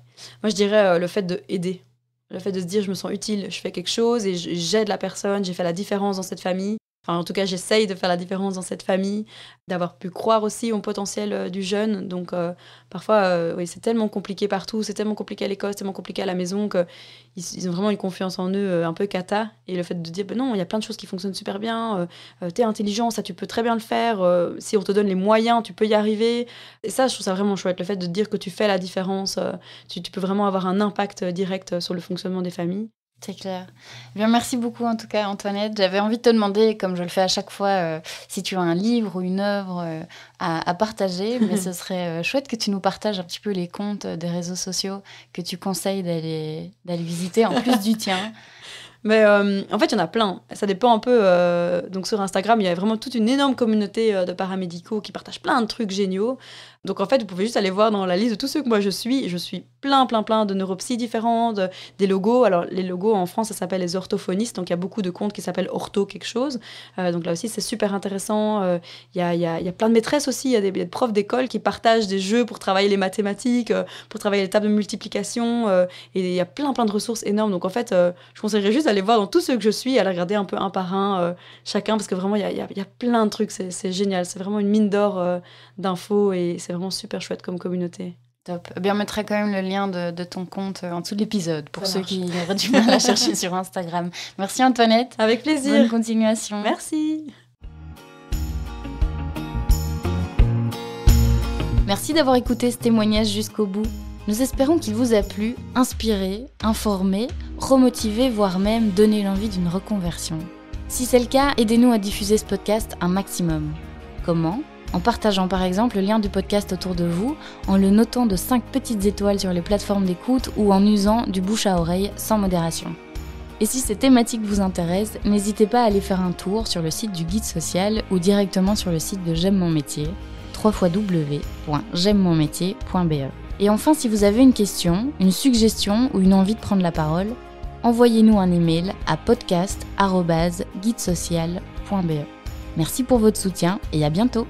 je dirais euh, le fait de aider. Le fait de se dire, je me sens utile, je fais quelque chose et j'aide la personne, j'ai fait la différence dans cette famille. En tout cas, j'essaye de faire la différence dans cette famille, d'avoir pu croire aussi au potentiel euh, du jeune. Donc, euh, parfois, euh, oui, c'est tellement compliqué partout, c'est tellement compliqué à l'école, c'est tellement compliqué à la maison que ils, ont vraiment une confiance en eux un peu cata. Et le fait de dire, ben non, il y a plein de choses qui fonctionnent super bien, euh, t'es intelligent, ça tu peux très bien le faire, si on te donne les moyens, tu peux y arriver. Et ça, je trouve ça vraiment chouette, le fait de dire que tu fais la différence, tu, peux vraiment avoir un impact direct sur le fonctionnement des familles. C'est clair. Eh Bien, merci beaucoup en tout cas, Antoinette. J'avais envie de te demander, comme je le fais à chaque fois, euh, si tu as un livre ou une œuvre euh, à, à partager, mais ce serait euh, chouette que tu nous partages un petit peu les comptes des réseaux sociaux que tu conseilles d'aller d'aller visiter, en plus du tien. Mais euh, en fait, il y en a plein. Ça dépend un peu. euh, donc sur Instagram, il y a vraiment toute une énorme communauté euh, de paramédicaux qui partagent plein de trucs géniaux. Donc en fait, vous pouvez juste aller voir dans la liste de tous ceux que moi je suis. Je suis plein, plein, plein de neuropsies différentes, de- des logos. Alors les logos en France, ça s'appelle les orthophonistes. Donc il y a beaucoup de comptes qui s'appellent ortho quelque chose. Euh, donc là aussi, c'est super intéressant. Euh, Il y, a, il y, il y a plein de maîtresses aussi. Il y a des, y profs d'école qui partagent des jeux pour travailler les mathématiques, euh, pour travailler les tables de multiplication. euh, et il y a plein, plein de ressources énormes. Donc en fait, euh, je conseillerais juste d'aller voir dans tous ceux que je suis, à les regarder un peu un par un, euh, chacun, parce que vraiment, il y a, y a- y plein de trucs. C'est génial. C'est vraiment une mine d'or euh, d'infos et c'est vraiment super chouette comme communauté. Top. Eh Bien, on mettra quand même le lien de, de ton compte euh, en dessous de l'épisode pour Ça ceux marche. qui auraient du mal à chercher sur Instagram. Merci Antoinette. Avec Bonne plaisir. continuation. Merci. Merci d'avoir écouté ce témoignage jusqu'au bout. Nous espérons qu'il vous a plu, inspiré, informé, remotivé, voire même donné l'envie d'une reconversion. Si c'est le cas, aidez-nous à diffuser ce podcast un maximum. Comment? En partageant par exemple le lien du podcast autour de vous, en le notant de 5 petites étoiles sur les plateformes d'écoute ou en usant du bouche à oreille sans modération. Et si ces thématiques vous intéressent, n'hésitez pas à aller faire un tour sur le site du guide social ou directement sur le site de J'aime mon métier www.j'aime-mon-métier.be. Et enfin, si vous avez une question, une suggestion ou une envie de prendre la parole, envoyez-nous un email à podcast.guidesocial.be. Merci pour votre soutien et à bientôt